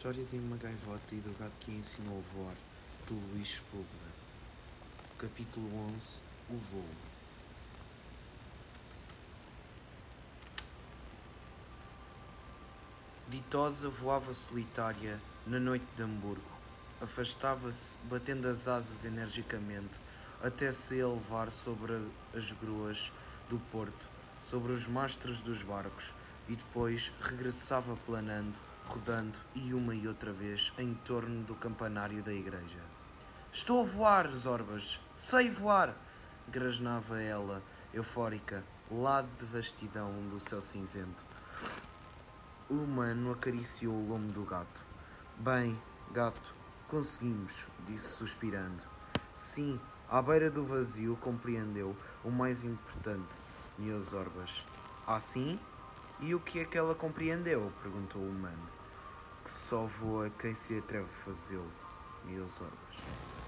História de uma gaivota e do gato que ensinou a voar, de Luís Sepúlveda. Capítulo 11 O voo. Ditosa voava solitária na noite de Hamburgo. Afastava-se, batendo as asas energicamente, até se elevar sobre as gruas do porto, sobre os mastros dos barcos, e depois regressava planando, rodando e uma e outra vez em torno do campanário da igreja. Estou a voar, Zorbas! Sei voar! grasnava ela, eufórica, lá de vastidão do céu cinzento. O humano acariciou o lombo do gato. Bem, gato, conseguimos, disse suspirando. Sim, à beira do vazio compreendeu o mais importante, meus orbas. Ah, sim? E o que é que ela compreendeu? perguntou o humano. Que só voa quem se atreve a fazê-lo, meus orbas.